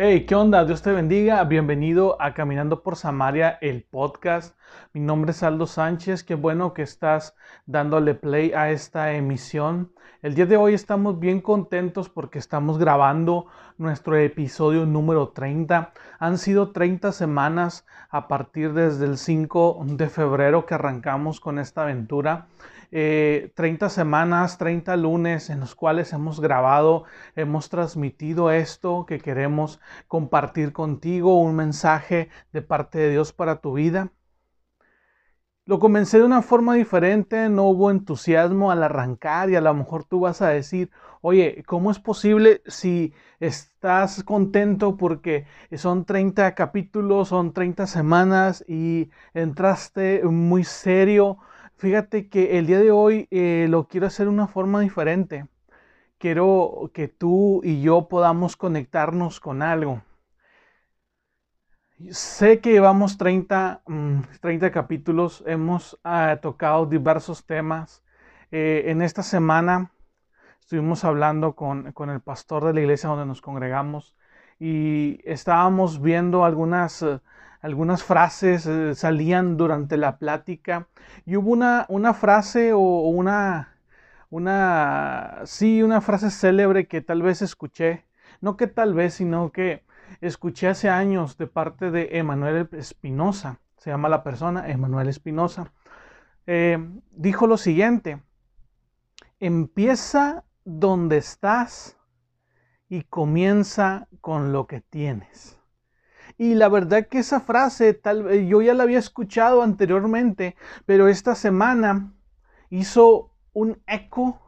Hey, ¿qué onda? Dios te bendiga. Bienvenido a Caminando por Samaria, el podcast. Mi nombre es Aldo Sánchez. Qué bueno que estás dándole play a esta emisión. El día de hoy estamos bien contentos porque estamos grabando nuestro episodio número 30. Han sido 30 semanas a partir desde el 5 de febrero que arrancamos con esta aventura. 30 eh, semanas, 30 lunes en los cuales hemos grabado, hemos transmitido esto que queremos compartir contigo, un mensaje de parte de Dios para tu vida. Lo comencé de una forma diferente, no hubo entusiasmo al arrancar y a lo mejor tú vas a decir, oye, ¿cómo es posible si estás contento porque son 30 capítulos, son 30 semanas y entraste muy serio Fíjate que el día de hoy eh, lo quiero hacer de una forma diferente. Quiero que tú y yo podamos conectarnos con algo. Sé que llevamos 30, 30 mm, capítulos, hemos ah, tocado diversos temas. Eh, en esta semana estuvimos hablando con, con, el pastor de la iglesia donde nos congregamos y estábamos viendo algunas algunas frases eh, salían durante la plática. Y hubo una, una frase o una, una, sí, una frase célebre que tal vez escuché, no que tal vez, sino que escuché hace años de parte de Emanuel Espinosa, se llama la persona Emanuel Espinosa, eh, dijo lo siguiente, empieza donde estás y comienza con lo que tienes. Y la verdad que esa frase tal yo ya la había escuchado anteriormente, pero esta semana hizo un eco,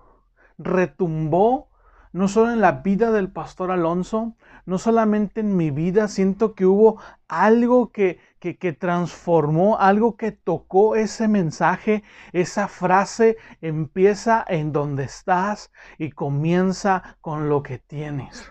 retumbó no solo en la vida del pastor Alonso, no solamente en mi vida, siento que hubo algo que, que, que, transformó, algo que tocó ese mensaje, esa frase empieza en donde estás y comienza con lo que tienes.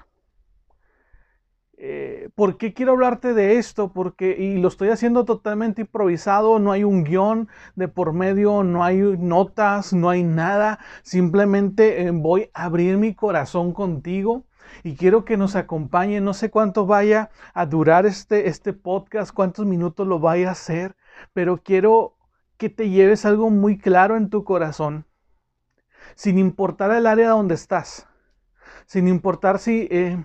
Eh, ¿Por qué quiero hablarte de esto? Porque, y lo estoy haciendo totalmente improvisado, no hay un guion de por medio, no hay notas, no hay nada, simplemente eh, voy a abrir mi corazón contigo y quiero que nos acompañe, no sé cuánto vaya a durar este, este podcast, cuántos minutos lo vaya a hacer, pero quiero que te lleves algo muy claro en tu corazón, sin importar el área donde estás, sin importar si... Eh,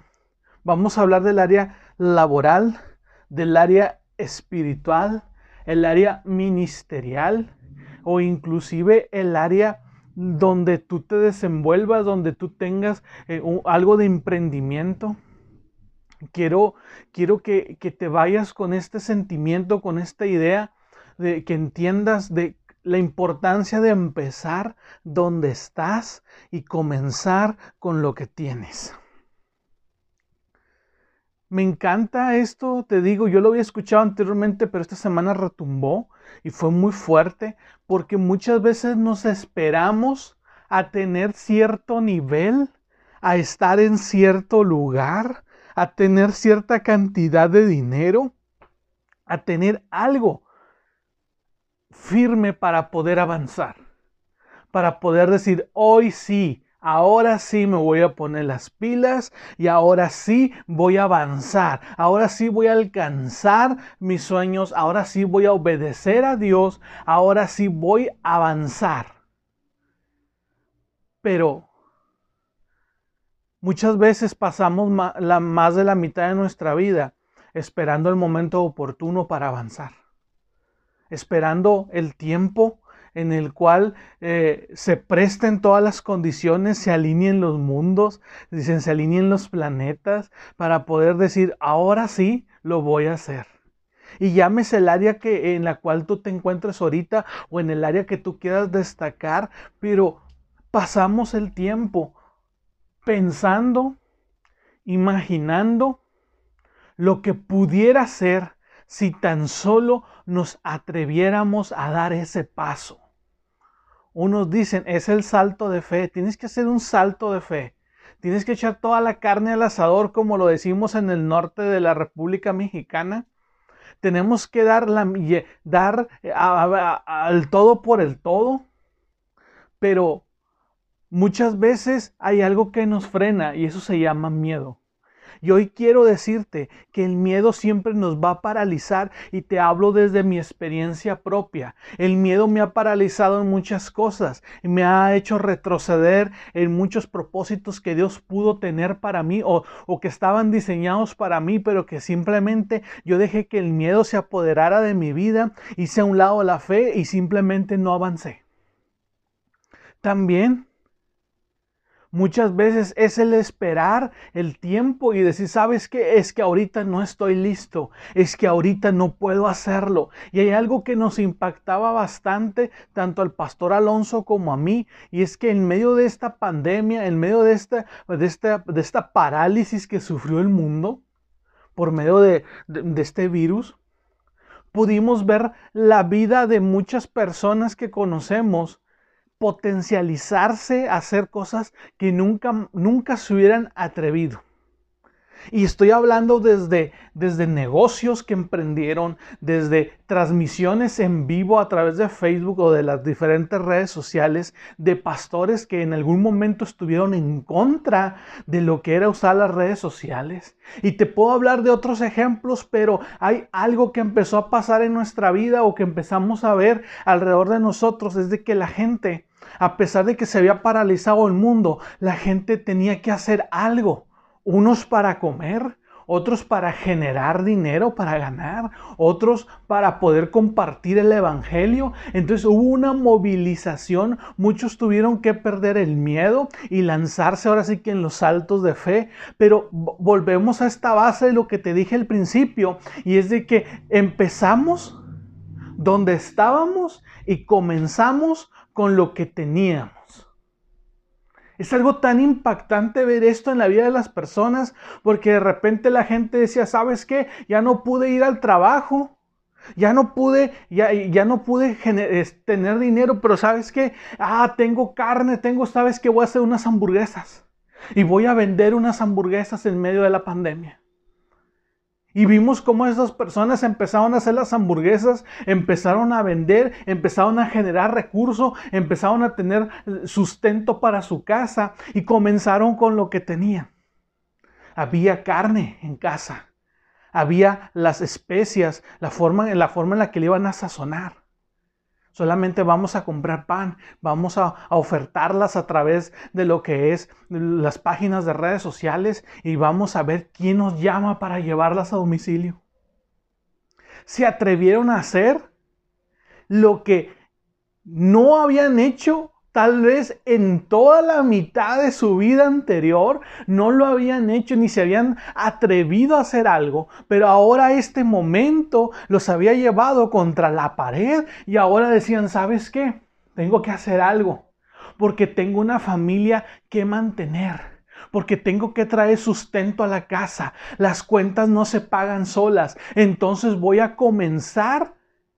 Vamos a hablar del área laboral, del área espiritual, el área ministerial o inclusive el área donde tú te desenvuelvas, donde tú tengas eh, algo de emprendimiento. Quiero, quiero que, que te vayas con este sentimiento, con esta idea de que entiendas de la importancia de empezar donde estás y comenzar con lo que tienes. Me encanta esto, te digo, yo lo había escuchado anteriormente, pero esta semana retumbó y fue muy fuerte porque muchas veces nos esperamos a tener cierto nivel, a estar en cierto lugar, a tener cierta cantidad de dinero, a tener algo firme para poder avanzar, para poder decir, hoy sí, ahora sí me voy a poner las pilas y ahora sí voy a avanzar, ahora sí voy a alcanzar mis sueños, ahora sí voy a obedecer a Dios, ahora sí voy a avanzar. Pero muchas veces pasamos más de la mitad de nuestra vida esperando el momento oportuno para avanzar, esperando el tiempo en el cual eh, se presten todas las condiciones, se alineen los mundos, se alineen los planetas para poder decir, ahora sí lo voy a hacer. Y llámese el área que, en la cual tú te encuentres ahorita o en el área que tú quieras destacar, pero pasamos el tiempo pensando, imaginando lo que pudiera ser si tan solo nos atreviéramos a dar ese paso. Unos dicen, es el salto de fe, tienes que hacer un salto de fe. Tienes que echar toda la carne al asador, como lo decimos en el norte de la República Mexicana. Tenemos que dar, la, dar al todo por el todo. Pero muchas veces hay algo que nos frena y eso se llama miedo. Y hoy quiero decirte que el miedo siempre nos va a paralizar y te hablo desde mi experiencia propia. El miedo me ha paralizado en muchas cosas me ha hecho retroceder en muchos propósitos que Dios pudo tener para mí o, o que estaban diseñados para mí, pero que simplemente yo dejé que el miedo se apoderara de mi vida, hice a un lado la fe y simplemente no avancé. También Muchas veces es el esperar el tiempo y decir, ¿sabes qué? Es que ahorita no estoy listo, es que ahorita no puedo hacerlo. Y hay algo que nos impactaba bastante, tanto al pastor Alonso como a mí, y es que en medio de esta pandemia, en medio de esta, de esta, de esta parálisis que sufrió el mundo por medio de, de este virus, pudimos ver la vida de muchas personas que conocemos potencializarse a hacer cosas que nunca, nunca se hubieran atrevido. Y estoy hablando desde, desde negocios que emprendieron, desde transmisiones en vivo a través de Facebook o de las diferentes redes sociales, de pastores que en algún momento estuvieron en contra de lo que era usar las redes sociales. Y te puedo hablar de otros ejemplos, pero hay algo que empezó a pasar en nuestra vida o que empezamos a ver alrededor de nosotros, es de que la gente a pesar de que se había paralizado el mundo, la gente tenía que hacer algo. Unos para comer, otros para generar dinero, para ganar, otros para poder compartir el Evangelio. Entonces hubo una movilización, muchos tuvieron que perder el miedo y lanzarse ahora sí que en los saltos de fe, pero volvemos a esta base de lo que te dije al principio, y es de que empezamos donde estábamos y comenzamos con lo que teníamos. Es algo tan impactante ver esto en la vida de las personas porque de repente la gente decía, ¿sabes qué? Ya no pude ir al trabajo. Ya no pude, ya, ya no pude tener dinero, pero ¿sabes qué? Ah, tengo carne, tengo, ¿sabes qué? Voy a hacer unas hamburguesas. Y voy a vender unas hamburguesas en medio de la pandemia. Y vimos cómo esas personas empezaron a hacer las hamburguesas, empezaron a vender, empezaron a generar recursos, empezaron a tener eh, sustento para su casa y comenzaron con lo que tenían. Había carne en casa, había las especias, la forma, la forma en la que le iban a sazonar. Solamente vamos a comprar pan, vamos a, ofertarlas a través de lo que es las páginas de redes sociales y vamos a ver quién nos llama para llevarlas a domicilio. Se atrevieron a hacer lo que no habían hecho Tal vez en toda la mitad de su vida anterior no lo habían hecho ni se habían atrevido a hacer algo, pero ahora este momento los había llevado contra la pared y ahora decían, ¿sabes qué? Tengo que hacer algo, porque tengo una familia que mantener porque tengo que traer sustento a la casa. Las cuentas no se pagan solas. Entonces voy a comenzar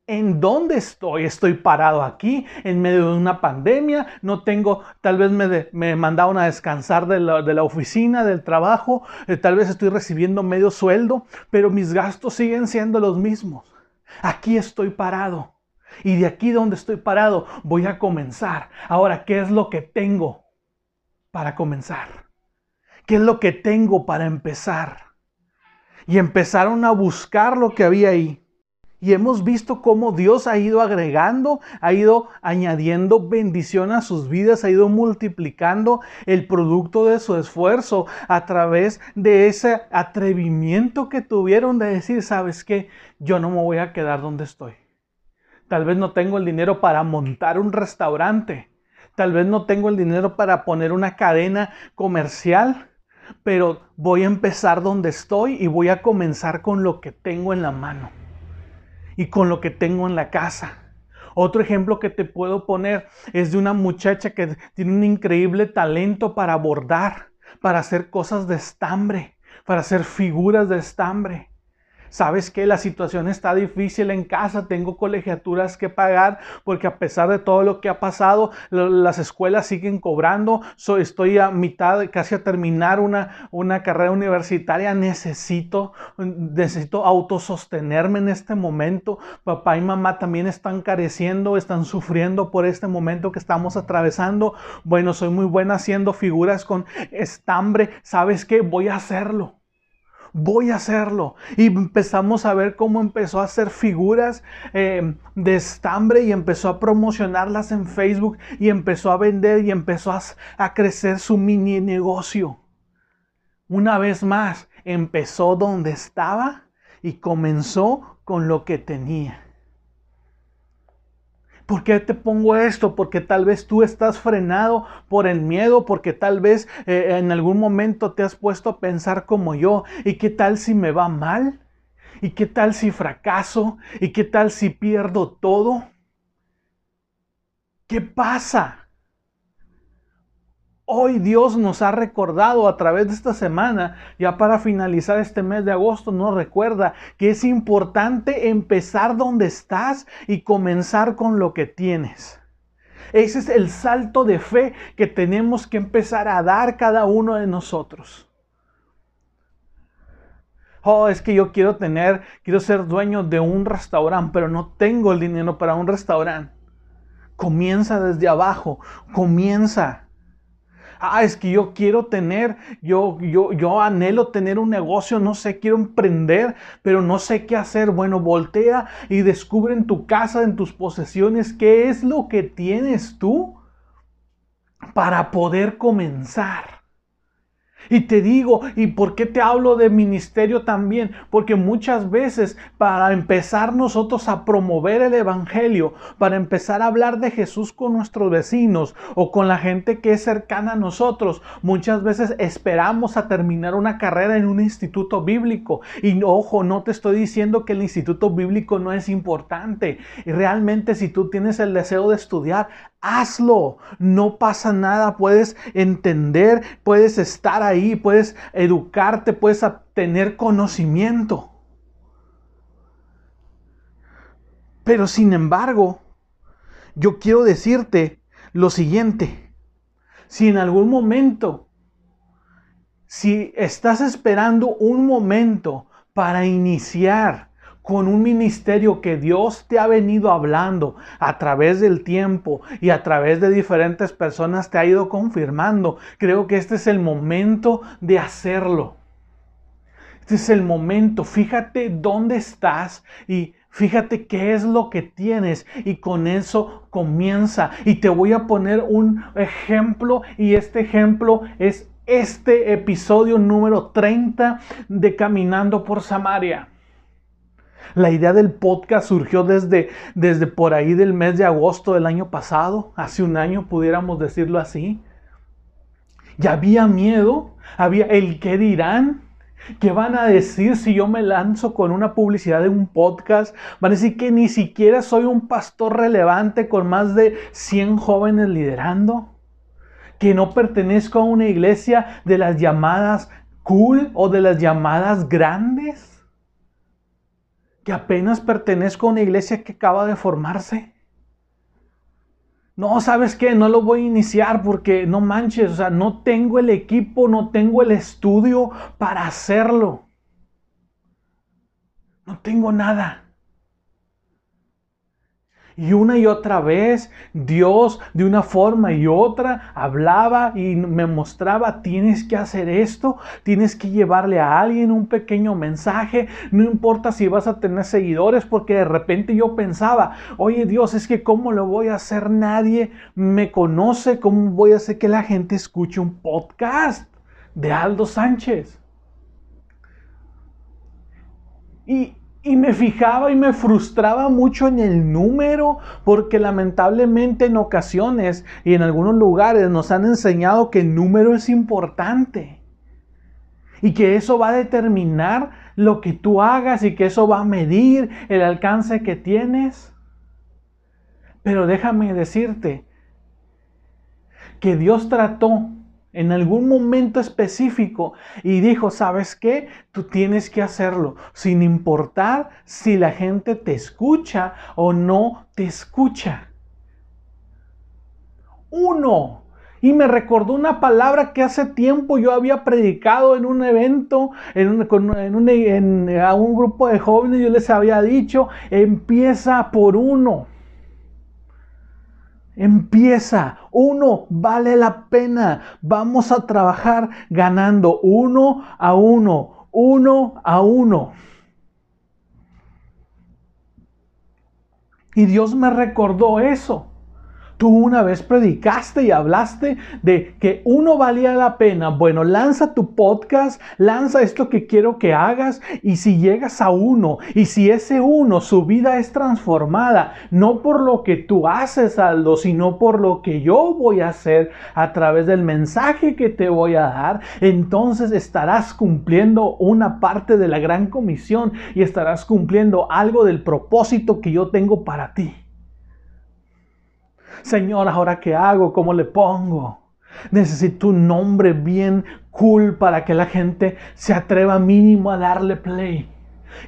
¿En dónde estoy? Estoy parado aquí en medio de una pandemia, no tengo, tal vez me, me mandaron a descansar de la, oficina, del trabajo, eh, tal vez estoy recibiendo medio sueldo, pero mis gastos siguen siendo los mismos. Aquí estoy parado. Y de aquí donde estoy parado voy a comenzar. Ahora, ¿qué es lo que tengo para comenzar? ¿Qué es lo que tengo para empezar? Y empezaron a buscar lo que había ahí. Y hemos visto cómo Dios ha ido agregando, ha ido añadiendo bendición a sus vidas, ha ido multiplicando el producto de su esfuerzo a través de ese atrevimiento que tuvieron de decir, sabes qué, yo no me voy a quedar donde estoy. Tal vez no tengo el dinero para montar un restaurante. Tal vez no tengo el dinero para poner una cadena comercial. Pero voy a empezar donde estoy y voy a comenzar con lo que tengo en la mano y con lo que tengo en la casa. Otro ejemplo que te puedo poner es de una muchacha que tiene un increíble talento para bordar, para hacer cosas de estambre, para hacer figuras de estambre. Sabes que la situación está difícil en casa, tengo colegiaturas que pagar porque a pesar de todo lo que ha pasado, las escuelas siguen cobrando. estoy a mitad, casi a terminar una, una carrera universitaria. Necesito, necesito autosostenerme en este momento. Papá y mamá también están careciendo, están sufriendo por este momento que estamos atravesando. Bueno, soy muy buena haciendo figuras con estambre. ¿Sabes qué? Voy a hacerlo voy a hacerlo. Y empezamos a ver cómo empezó a hacer figuras eh, de estambre y empezó a promocionarlas en Facebook y empezó a vender y empezó a, a crecer su mini negocio. Una vez más, empezó donde estaba y comenzó con lo que tenía. ¿Por qué te pongo esto? Porque tal vez tú estás frenado por el miedo, porque tal vez eh, en algún momento te has puesto a pensar como yo. ¿Y qué tal si me va mal? ¿Y qué tal si fracaso? ¿Y qué tal si pierdo todo? ¿Qué pasa? Hoy Dios nos ha recordado a través de esta semana, ya para finalizar este mes de agosto, nos recuerda que es importante empezar donde estás y comenzar con lo que tienes. Ese es el salto de fe que tenemos que empezar a dar cada uno de nosotros. Oh, es que yo quiero tener, quiero ser dueño de un restaurante, pero no tengo el dinero para un restaurante. Comienza desde abajo, comienza ah, es que yo quiero tener, yo, yo, yo anhelo tener un negocio, no sé, quiero emprender, pero no sé qué hacer. Bueno, voltea y descubre en tu casa, en tus posesiones, qué es lo que tienes tú para poder comenzar. Y te digo, ¿y por qué te hablo de ministerio también? Porque muchas veces para empezar nosotros a promover el Evangelio, para empezar a hablar de Jesús con nuestros vecinos o con la gente que es cercana a nosotros, muchas veces esperamos a terminar una carrera en un instituto bíblico. Y ojo, no te estoy diciendo que el instituto bíblico no es importante. Y realmente si tú tienes el deseo de estudiar, hazlo. No pasa nada, puedes entender, puedes estar ahí, puedes educarte, puedes tener conocimiento. Pero sin embargo, yo quiero decirte lo siguiente. Si en algún momento, si estás esperando un momento para iniciar con un ministerio que Dios te ha venido hablando a través del tiempo y a través de diferentes personas te ha ido confirmando. Creo que este es el momento de hacerlo. Este es el momento. Fíjate dónde estás y Fíjate qué es lo que tienes y con eso comienza. Y te voy a poner un ejemplo y este ejemplo es este episodio número 30 de Caminando por Samaria. La idea del podcast surgió desde, desde por ahí del mes de agosto del año pasado, hace un año pudiéramos decirlo así. Ya había miedo, había el qué dirán, ¿Qué van a decir si yo me lanzo con una publicidad de un podcast? Van a decir que ni siquiera soy un pastor relevante con más de 100 jóvenes liderando. Que no pertenezco a una iglesia de las llamadas cool o de las llamadas grandes que apenas pertenezco a una iglesia que acaba de formarse. No, ¿sabes qué? No lo voy a iniciar porque no manches, o sea, no tengo el equipo, no tengo el estudio para hacerlo. No tengo nada. Y una y otra vez Dios de una forma y otra hablaba y me mostraba, tienes que hacer esto, tienes que llevarle a alguien un pequeño mensaje, no importa si vas a tener seguidores, porque de repente yo pensaba, oye Dios, es que cómo lo voy a hacer, nadie me conoce, cómo voy a hacer que la gente escuche un podcast de Aldo Sánchez. Y, y me fijaba y me frustraba mucho en el número, porque lamentablemente en ocasiones y en algunos lugares nos han enseñado que el número es importante. Y que eso va a determinar lo que tú hagas y que eso va a medir el alcance que tienes. Pero déjame decirte que Dios trató en algún momento específico y dijo, ¿sabes qué? Tú tienes que hacerlo, sin importar si la gente te escucha o no te escucha. Uno. Y me recordó una palabra que hace tiempo yo había predicado en un evento, en un, a un grupo de jóvenes, yo les había dicho, empieza por uno. Empieza, uno vale la pena. Vamos a trabajar ganando uno a uno, uno a uno. Y Dios me recordó eso. Tú una vez predicaste y hablaste de que uno valía la pena. Bueno, lanza tu podcast, lanza esto que quiero que hagas y si llegas a uno y si ese uno, su vida es transformada, no por lo que tú haces, Aldo, sino por lo que yo voy a hacer a través del mensaje que te voy a dar, entonces estarás cumpliendo una parte de la gran comisión y estarás cumpliendo algo del propósito que yo tengo para ti. Señor, ¿ahora qué hago? ¿Cómo le pongo? Necesito un nombre bien cool para que la gente se atreva mínimo a darle play.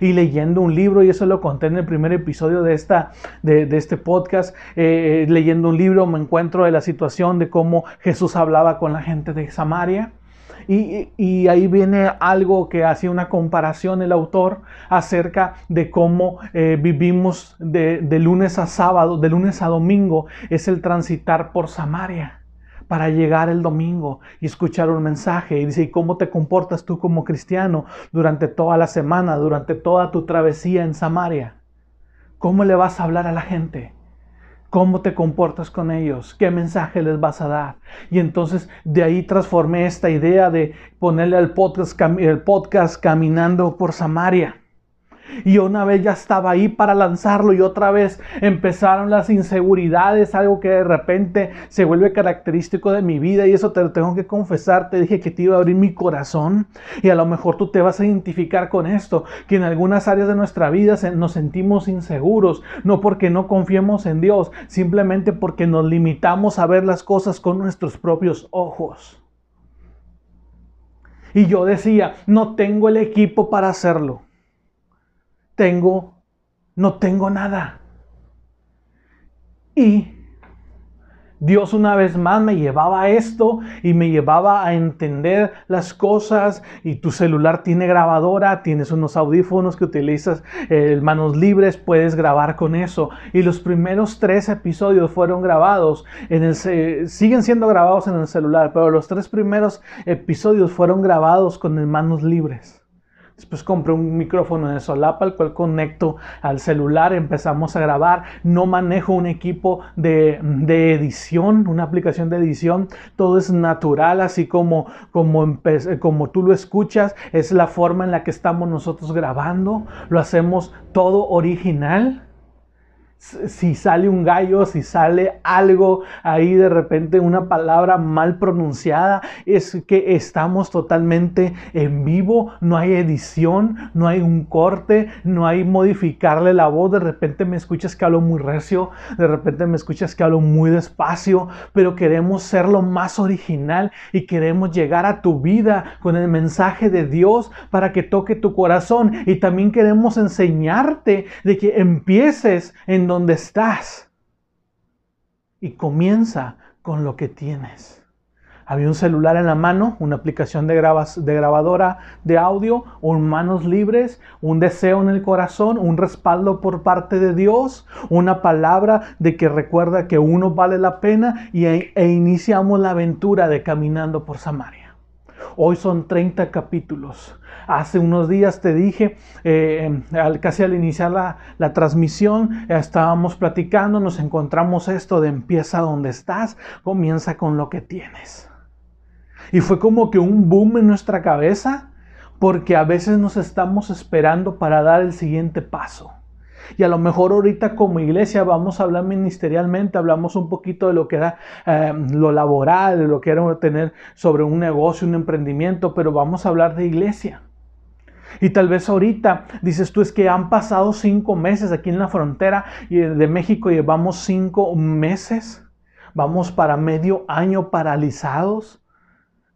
Y leyendo un libro, y eso lo conté en el primer episodio de, esta, de, este podcast, eh, leyendo un libro me encuentro de la situación de cómo Jesús hablaba con la gente de Samaria. Y, ahí viene algo que hace una comparación el autor acerca de cómo eh, vivimos de, de lunes a sábado, de lunes a domingo, es el transitar por Samaria para llegar el domingo y escuchar un mensaje. Y dice, ¿y cómo te comportas tú como cristiano durante toda la semana, durante toda tu travesía en Samaria? ¿Cómo le vas a hablar a la gente? Cómo te comportas con ellos, qué mensaje les vas a dar. Y entonces de ahí transformé esta idea de ponerle al podcast, el podcast Caminando por Samaria. Y una vez ya estaba ahí para lanzarlo y otra vez empezaron las inseguridades, algo que de repente se vuelve característico de mi vida y eso te lo tengo que confesar. Te dije que te iba a abrir mi corazón y a lo mejor tú te vas a identificar con esto, que en algunas áreas de nuestra vida nos sentimos inseguros, no porque no confiemos en Dios, simplemente porque nos limitamos a ver las cosas con nuestros propios ojos. Y yo decía, no tengo el equipo para hacerlo tengo, no tengo nada. Y Dios una vez más me llevaba a esto y me llevaba a entender las cosas y tu celular tiene grabadora, tienes unos audífonos que utilizas eh, manos libres, puedes grabar con eso. Y los primeros tres episodios fueron grabados, en el, siguen siendo grabados en el celular, pero los tres primeros episodios fueron grabados con manos libres. Después compré un micrófono de solapa, el cual conecto al celular, empezamos a grabar. No manejo un equipo de, edición, una aplicación de edición. Todo es natural, así como, como, como tú lo escuchas. Es la forma en la que estamos nosotros grabando. Lo hacemos todo original si sale un gallo, si sale algo ahí de repente, una palabra mal pronunciada, es que estamos totalmente en vivo, no hay edición, no hay un corte, no hay modificarle la voz, de repente me escuchas que hablo muy recio, de repente me escuchas que hablo muy despacio, pero queremos ser lo más original y queremos llegar a tu vida con el mensaje de Dios para que toque tu corazón. Y también queremos enseñarte de que empieces en donde estás y comienza con lo que tienes. Había un celular en la mano, una aplicación de, de grabadora de audio, un manos libres, un deseo en el corazón, un respaldo por parte de Dios, una palabra de que recuerda que uno vale la pena y, e iniciamos la aventura de caminando por Samaria. Hoy son 30 capítulos. Hace unos días te dije, eh, casi al iniciar la, transmisión, estábamos platicando, nos encontramos esto de empieza donde estás, comienza con lo que tienes. Y fue como que un boom en nuestra cabeza, porque a veces nos estamos esperando para dar el siguiente paso. Y a lo mejor ahorita como iglesia vamos a hablar ministerialmente, hablamos un poquito de lo que era eh, lo laboral, de lo que era tener sobre un negocio, un emprendimiento, pero vamos a hablar de iglesia. Y tal vez ahorita dices tú es que han pasado cinco meses aquí en la frontera de México llevamos cinco meses, vamos para medio año paralizados.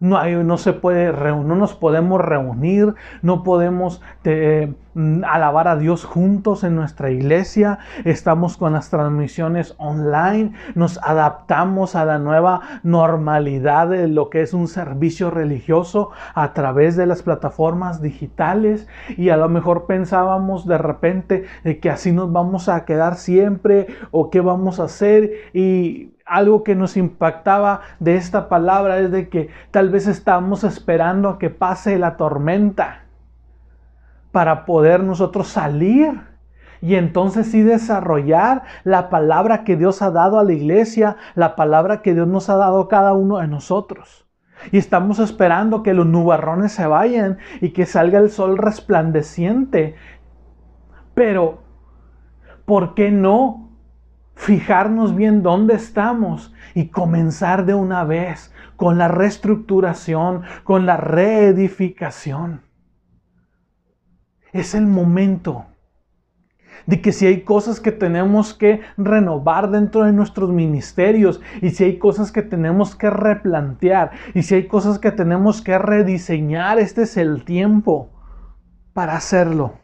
No, hay, no se puede, no nos podemos reunir, no podemos mm, alabar a Dios juntos en nuestra iglesia. Estamos con las transmisiones online, nos adaptamos a la nueva normalidad de lo que es un servicio religioso a través de las plataformas digitales y a lo mejor pensábamos de repente de que así nos vamos a quedar siempre o qué vamos a hacer y algo que nos impactaba de esta palabra es de que tal vez estamos esperando a que pase la tormenta para poder nosotros salir y entonces sí desarrollar la palabra que Dios ha dado a la iglesia, la palabra que Dios nos ha dado a cada uno de nosotros. Y estamos esperando que los nubarrones se vayan y que salga el sol resplandeciente. Pero, ¿por qué no fijarnos bien dónde estamos y comenzar de una vez con la reestructuración, con la reedificación. Es el momento de que si hay cosas que tenemos que renovar dentro de nuestros ministerios y si hay cosas que tenemos que replantear y si hay cosas que tenemos que rediseñar, este es el tiempo para hacerlo.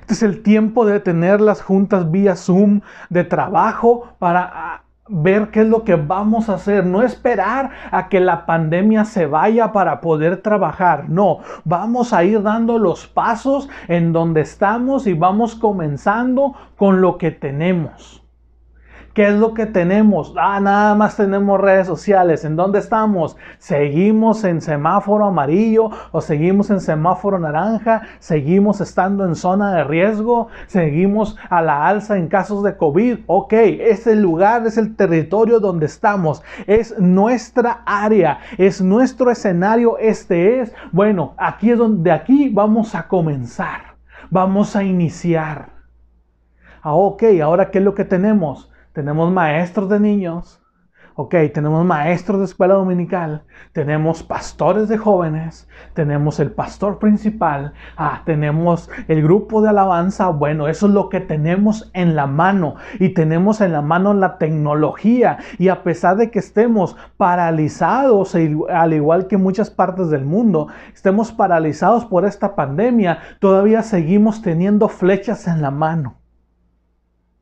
Este es el tiempo de tener las juntas vía Zoom de trabajo para ah, ver qué es lo que vamos a hacer, no esperar a que la pandemia se vaya para poder trabajar, no, vamos a ir dando los pasos en donde estamos y vamos comenzando con lo que tenemos. ¿Qué es lo que tenemos? Ah, nada más tenemos redes sociales. ¿En dónde estamos? ¿Seguimos en semáforo amarillo o seguimos en semáforo naranja? ¿Seguimos estando en zona de riesgo? ¿Seguimos a la alza en casos de COVID? Ok, ese lugar es el territorio donde estamos. Es nuestra área, es nuestro escenario. Este es, bueno, aquí es donde aquí vamos a comenzar. Vamos a iniciar. Ah, ok, ahora ¿qué es lo que tenemos? Tenemos maestros de niños, ok, tenemos maestros de escuela dominical, tenemos pastores de jóvenes, tenemos el pastor principal, ah, tenemos el grupo de alabanza, bueno, eso es lo que tenemos en la mano. Y tenemos en la mano la tecnología. Y a pesar de que estemos paralizados, al igual que muchas partes del mundo, estemos paralizados por esta pandemia, todavía seguimos teniendo flechas en la mano.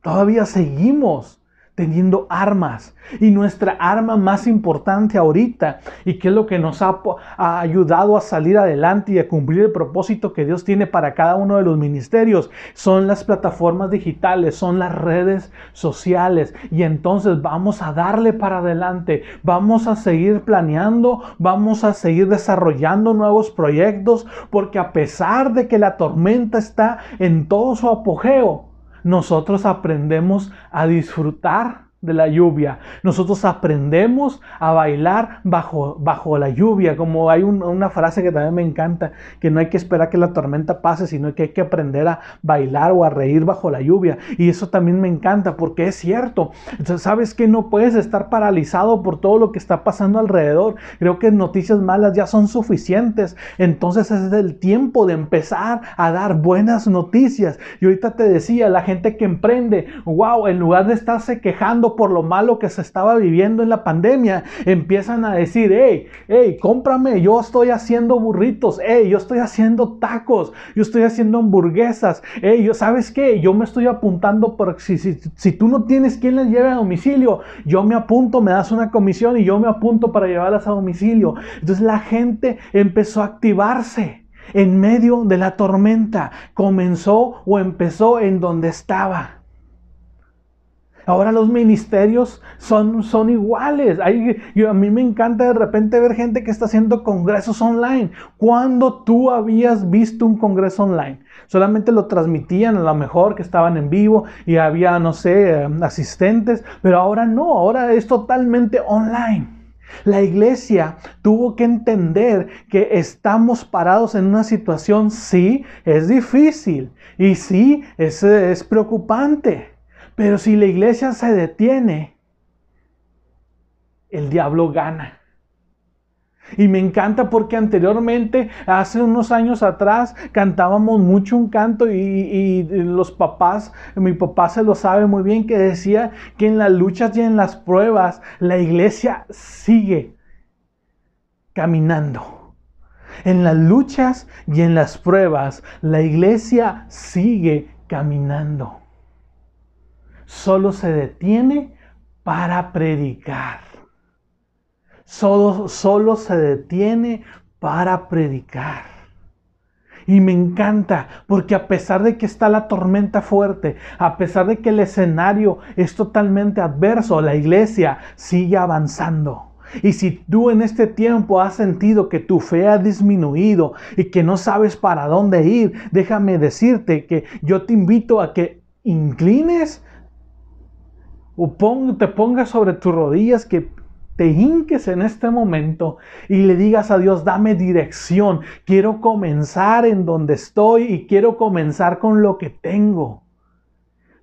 Todavía seguimos teniendo armas. Y nuestra arma más importante ahorita, y que es lo que nos ha, ayudado a salir adelante y a cumplir el propósito que Dios tiene para cada uno de los ministerios, son las plataformas digitales, son las redes sociales. Y entonces vamos a darle para adelante, vamos a seguir planeando, vamos a seguir desarrollando nuevos proyectos, porque a pesar de que la tormenta está en todo su apogeo, nosotros aprendemos a disfrutar de la lluvia. Nosotros aprendemos a bailar bajo, bajo la lluvia, como hay una frase que también me encanta, que no hay que esperar que la tormenta pase, sino que hay que aprender a bailar o a reír bajo la lluvia. Y eso también me encanta porque es cierto. Entonces, sabes que no puedes estar paralizado por todo lo que está pasando alrededor. Creo que noticias malas ya son suficientes. Entonces es el tiempo de empezar a dar buenas noticias. Y ahorita te decía, la gente que emprende, wow, en lugar de estarse quejando por lo malo que se estaba viviendo en la pandemia, empiezan a decir, hey, hey, cómprame, yo estoy haciendo burritos, hey, yo estoy haciendo tacos, yo estoy haciendo hamburguesas, hey, yo, ¿sabes qué? Yo me estoy apuntando por si, si, si tú no tienes quien les lleve a domicilio, yo me apunto, me das una comisión y yo me apunto para llevarlas a domicilio. Entonces la gente empezó a activarse en medio de la tormenta. Comenzó o empezó en donde estaba. Ahora los ministerios son, son iguales. yo, a mí me encanta de repente ver gente que está haciendo congresos online. ¿Cuándo tú habías visto un congreso online? Solamente lo transmitían a lo mejor que estaban en vivo y había, no sé, asistentes, pero ahora no, ahora es totalmente online. La iglesia tuvo que entender que estamos parados en una situación, sí, es difícil y sí, es, es preocupante. Pero si la iglesia se detiene, el diablo gana. Y me encanta porque anteriormente, hace unos años atrás, cantábamos mucho un canto y, los papás, mi papá se lo sabe muy bien, que decía que en las luchas y en las pruebas la iglesia sigue. caminando. En las luchas y en las pruebas, la iglesia sigue caminando. Solo se detiene para predicar. Solo, solo se detiene para predicar. Y me encanta porque a pesar de que está la tormenta fuerte, a pesar de que el escenario es totalmente adverso, la iglesia sigue avanzando. Y si tú en este tiempo has sentido que tu fe ha disminuido y que no sabes para dónde ir, déjame decirte que yo te invito a que inclines o te pongas sobre tus rodillas, que te hinques en este momento y le digas a Dios, dame dirección, quiero comenzar en donde estoy y quiero comenzar con lo que tengo.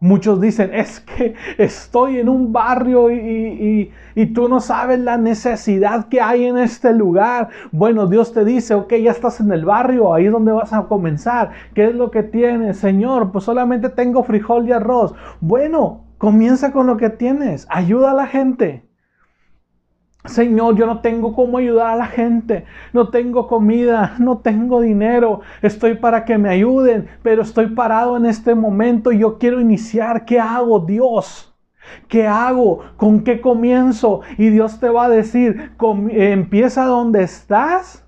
Muchos dicen, es que estoy en un barrio y, y, tú no sabes la necesidad que hay en este lugar. Bueno, Dios te dice, ok, ya estás en el barrio, ahí es donde vas a comenzar. ¿Qué es lo que tienes? Señor, pues solamente tengo frijol y arroz. Bueno, comienza con lo que tienes, ayuda a la gente. Señor, yo no tengo cómo ayudar a la gente, no tengo comida, no tengo dinero, estoy para que me ayuden, pero estoy parado en este momento y yo quiero iniciar. ¿Qué hago, Dios? ¿Qué hago? ¿Con qué comienzo? Y Dios te va a decir, empieza donde estás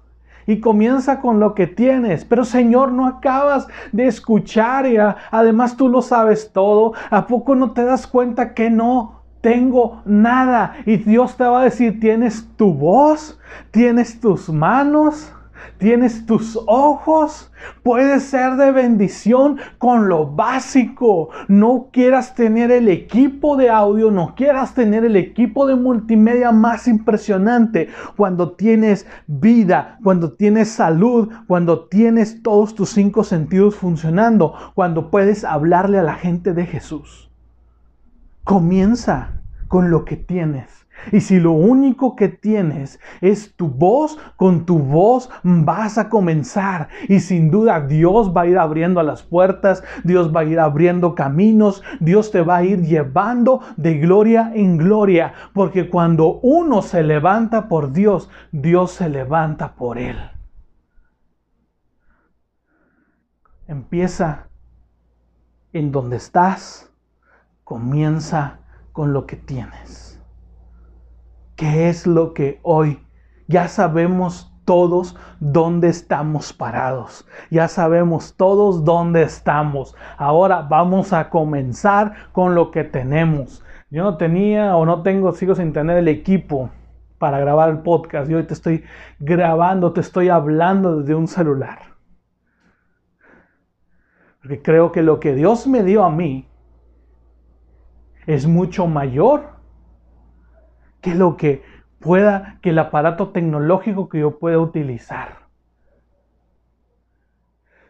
y comienza con lo que tienes. Pero Señor, no acabas de escuchar y además tú lo sabes todo. ¿A poco no te das cuenta que no? tengo nada. Y Dios te va a decir, tienes tu voz, tienes tus manos, tienes tus ojos. Puedes ser de bendición con lo básico. No quieras tener el equipo de audio, no quieras tener el equipo de multimedia más impresionante cuando tienes vida, cuando tienes salud, cuando tienes todos tus cinco sentidos funcionando, cuando puedes hablarle a la gente de Jesús. Comienza con lo que tienes. Y si lo único que tienes es tu voz, con tu voz vas a comenzar. Y sin duda Dios va a ir abriendo las puertas, Dios va a ir abriendo caminos, Dios te va a ir llevando de gloria en gloria. Porque cuando uno se levanta por Dios, Dios se levanta por él. Empieza en donde estás Comienza con lo que tienes. ¿Qué es lo que hoy ya sabemos todos dónde estamos parados? Ya sabemos todos dónde estamos. Ahora vamos a comenzar con lo que tenemos. Yo no tenía o no tengo, sigo sin tener el equipo para grabar el podcast. Y hoy te estoy grabando, te estoy hablando desde un celular. Porque creo que lo que Dios me dio a mí es mucho mayor que lo que pueda, que el aparato tecnológico que yo pueda utilizar.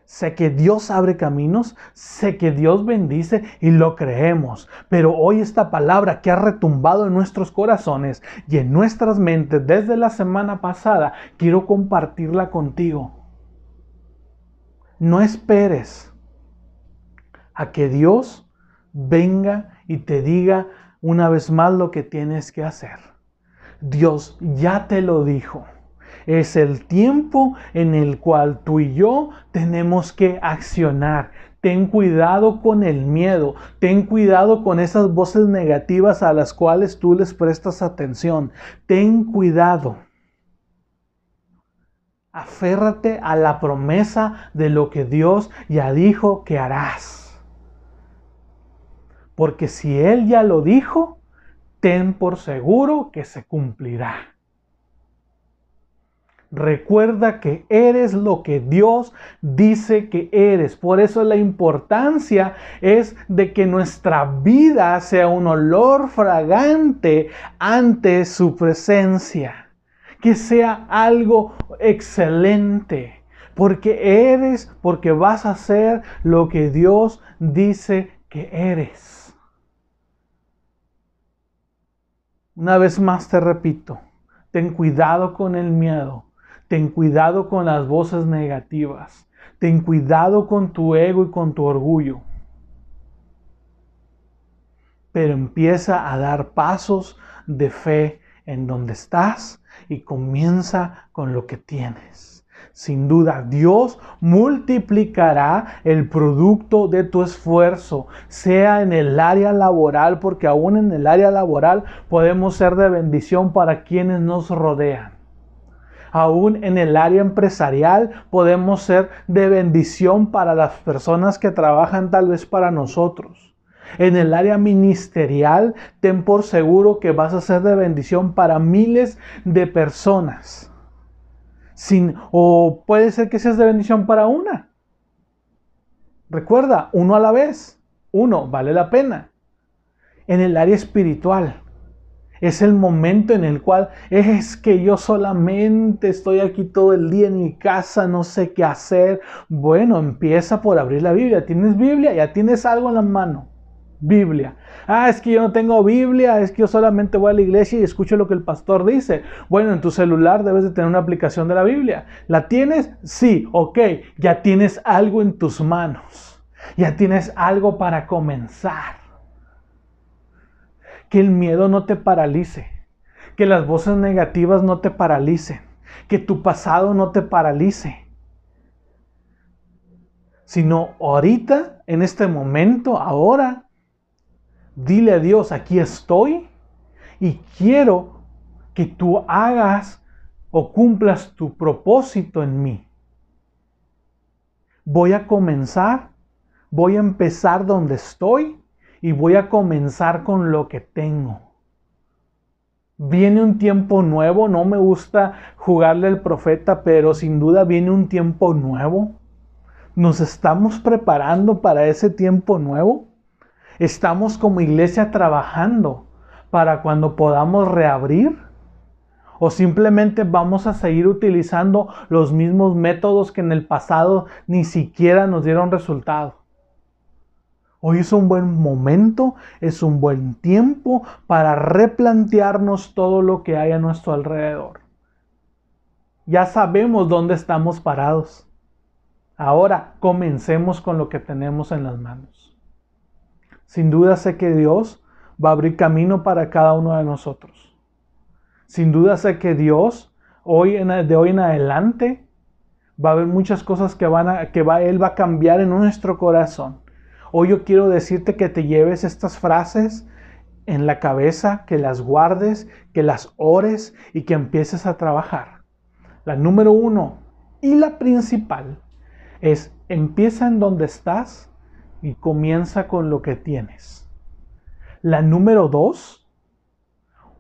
Sé que Dios abre caminos, sé que Dios bendice y lo creemos. Pero hoy esta palabra que ha retumbado en nuestros corazones y en nuestras mentes desde la semana pasada, quiero compartirla contigo. No esperes a que Dios venga y te diga una vez más lo que tienes que hacer. Dios ya te lo dijo. Es el tiempo en el cual tú y yo tenemos que accionar. Ten cuidado con el miedo, ten cuidado con esas voces negativas a las cuales tú les prestas atención. Ten cuidado. Aférrate a la promesa de lo que Dios ya dijo que harás. Porque si Él ya lo dijo, ten por seguro que se cumplirá. Recuerda que eres lo que Dios dice que eres. Por eso la importancia es de que nuestra vida sea un olor fragante ante su presencia. Que sea algo excelente. Porque eres, porque vas a ser lo que Dios dice que eres. Una vez más te repito, ten cuidado con el miedo, ten cuidado con las voces negativas, ten cuidado con tu ego y con tu orgullo. Pero empieza a dar pasos de fe en donde estás y comienza con lo que tienes. Sin duda, Dios multiplicará el producto de tu esfuerzo, sea en el área laboral, porque aún en el área laboral podemos ser de bendición para quienes nos rodean. Aún en el área empresarial podemos ser de bendición para las personas que trabajan tal vez para nosotros. En el área ministerial, ten por seguro que vas a ser de bendición para miles de personas. Sin, o puede ser que seas de bendición para una. Recuerda, uno a la vez. Uno, vale la pena. En el área espiritual, es el momento en el cual es que yo solamente estoy aquí todo el día en mi casa, no sé qué hacer. Bueno, empieza por abrir la Biblia. ¿Tienes Biblia? Ya tienes algo en la mano. Biblia. Ah, es que yo no tengo Biblia, es que yo solamente voy a la iglesia y escucho lo que el pastor dice. Bueno, en tu celular debes de tener una aplicación de la Biblia. ¿La tienes? Sí, ok, ya tienes algo en tus manos. Ya tienes algo para comenzar. Que el miedo no te paralice. Que las voces negativas no te paralicen. Que tu pasado no te paralice. Sino ahorita, en este momento, ahora, dile a Dios, aquí estoy y quiero que tú hagas o cumplas tu propósito en mí. Voy a comenzar, voy a empezar donde estoy y voy a comenzar con lo que tengo. Viene un tiempo nuevo, no me gusta jugarle al profeta, pero sin duda viene un tiempo nuevo. ¿Nos estamos preparando para ese tiempo nuevo? ¿Estamos como iglesia trabajando para cuando podamos reabrir? ¿O simplemente vamos a seguir utilizando los mismos métodos que en el pasado ni siquiera nos dieron resultado? Hoy es un buen momento, es un buen tiempo para replantearnos todo lo que hay a nuestro alrededor. Ya sabemos dónde estamos parados. Ahora comencemos con lo que tenemos en las manos. Sin duda sé que Dios va a abrir camino para cada uno de nosotros. Sin duda sé que Dios hoy de hoy en adelante va a haber muchas cosas que van a que va él va a cambiar en nuestro corazón Hoy yo quiero decirte que te lleves estas frases en la cabeza, que las guardes, que las ores y que empieces a trabajar. La número uno y la principal es empieza en donde estás y comienza con lo que tienes. La número dos,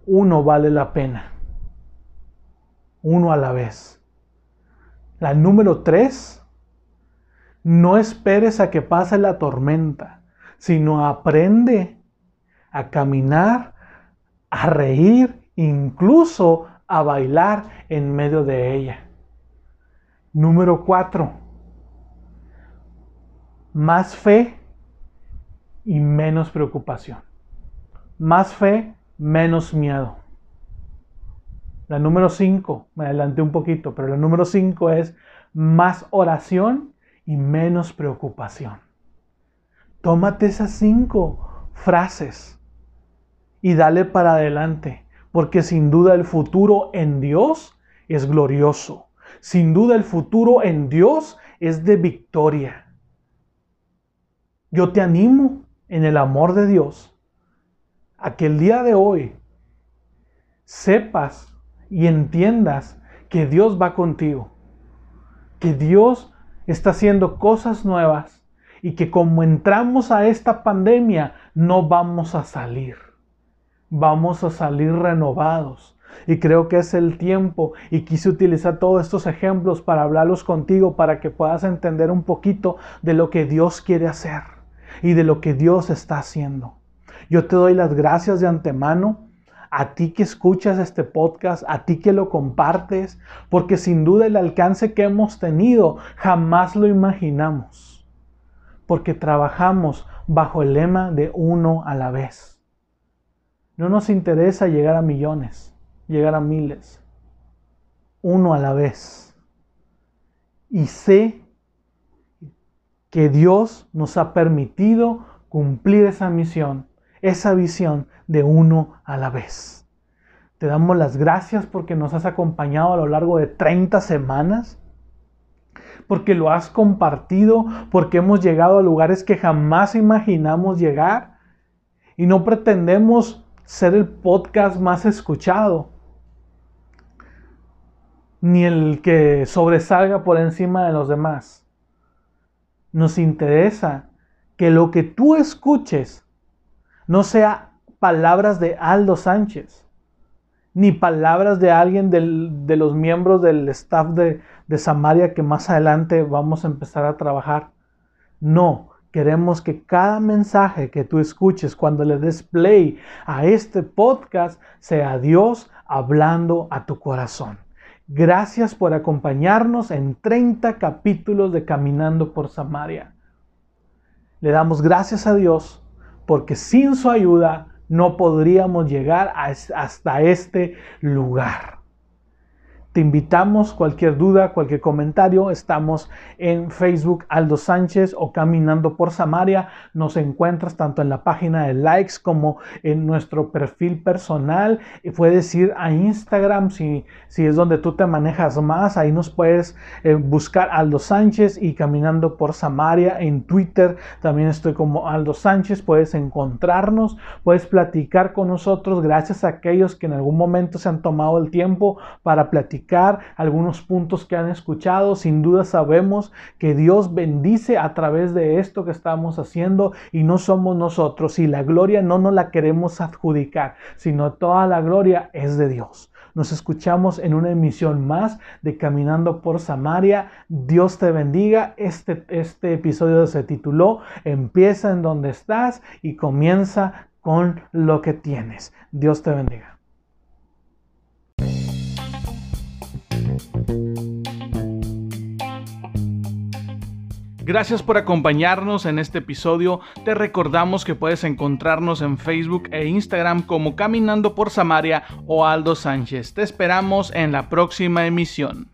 uno vale la pena. Uno a la vez. La número tres, no esperes a que pase la tormenta, sino aprende a caminar, a reír, incluso a bailar en medio de ella. Número cuatro, más fe y menos preocupación. Más fe, menos miedo. La número cinco, me adelanté un poquito, pero la número cinco es más oración y menos preocupación. Tómate esas cinco frases y dale para adelante, porque sin duda el futuro en Dios es glorioso. Sin duda el futuro en Dios es de victoria. Yo te animo en el amor de Dios a que el día de hoy sepas y entiendas que Dios va contigo, que Dios está haciendo cosas nuevas y que como entramos a esta pandemia no vamos a salir. Vamos a salir renovados. Y creo que es el tiempo y quise utilizar todos estos ejemplos para hablarlos contigo para que puedas entender un poquito de lo que Dios quiere hacer y de lo que Dios está haciendo. Yo te doy las gracias de antemano a ti que escuchas este podcast, a ti que lo compartes, porque sin duda el alcance que hemos tenido jamás lo imaginamos, porque trabajamos bajo el lema de uno a la vez. No nos interesa llegar a millones, llegar a miles, uno a la vez. Y sé que Dios nos ha permitido cumplir esa misión, esa visión de uno a la vez. Te damos las gracias porque nos has acompañado a lo largo de 30 semanas, porque lo has compartido, porque hemos llegado a lugares que jamás imaginamos llegar y no pretendemos ser el podcast más escuchado, ni el que sobresalga por encima de los demás. Nos interesa que lo que tú escuches no sea palabras de Aldo Sánchez, ni palabras de alguien de los miembros del staff de, de Samaria que más adelante vamos a empezar a trabajar. No, queremos que cada mensaje que tú escuches cuando le des play a este podcast sea Dios hablando a tu corazón. Gracias por acompañarnos en 30 capítulos de Caminando por Samaria. Le damos gracias a Dios porque sin su ayuda no podríamos llegar hasta este lugar. Te invitamos, cualquier duda, cualquier comentario, estamos en Facebook Aldo Sánchez o Caminando por Samaria. Nos encuentras tanto en la página de likes como en nuestro perfil personal. Y puedes ir a Instagram si, si es donde tú te manejas más. Ahí nos puedes eh, buscar Aldo Sánchez y Caminando por Samaria. En Twitter también estoy como Aldo Sánchez. Puedes encontrarnos, puedes platicar con nosotros. Gracias a aquellos que en algún momento se han tomado el tiempo para platicar algunos puntos que han escuchado. Sin duda sabemos que Dios bendice a través de esto que estamos haciendo y no somos nosotros. Y la gloria no nos la queremos adjudicar, sino toda la gloria es de Dios. Nos escuchamos en una emisión más de Caminando por Samaria. Dios te bendiga. Este, este episodio se tituló Empieza en donde estás y comienza con lo que tienes. Dios te bendiga. Gracias por acompañarnos en este episodio. Te recordamos que puedes encontrarnos en Facebook e Instagram como Caminando por Samaria o Aldo Sánchez. Te esperamos en la próxima emisión.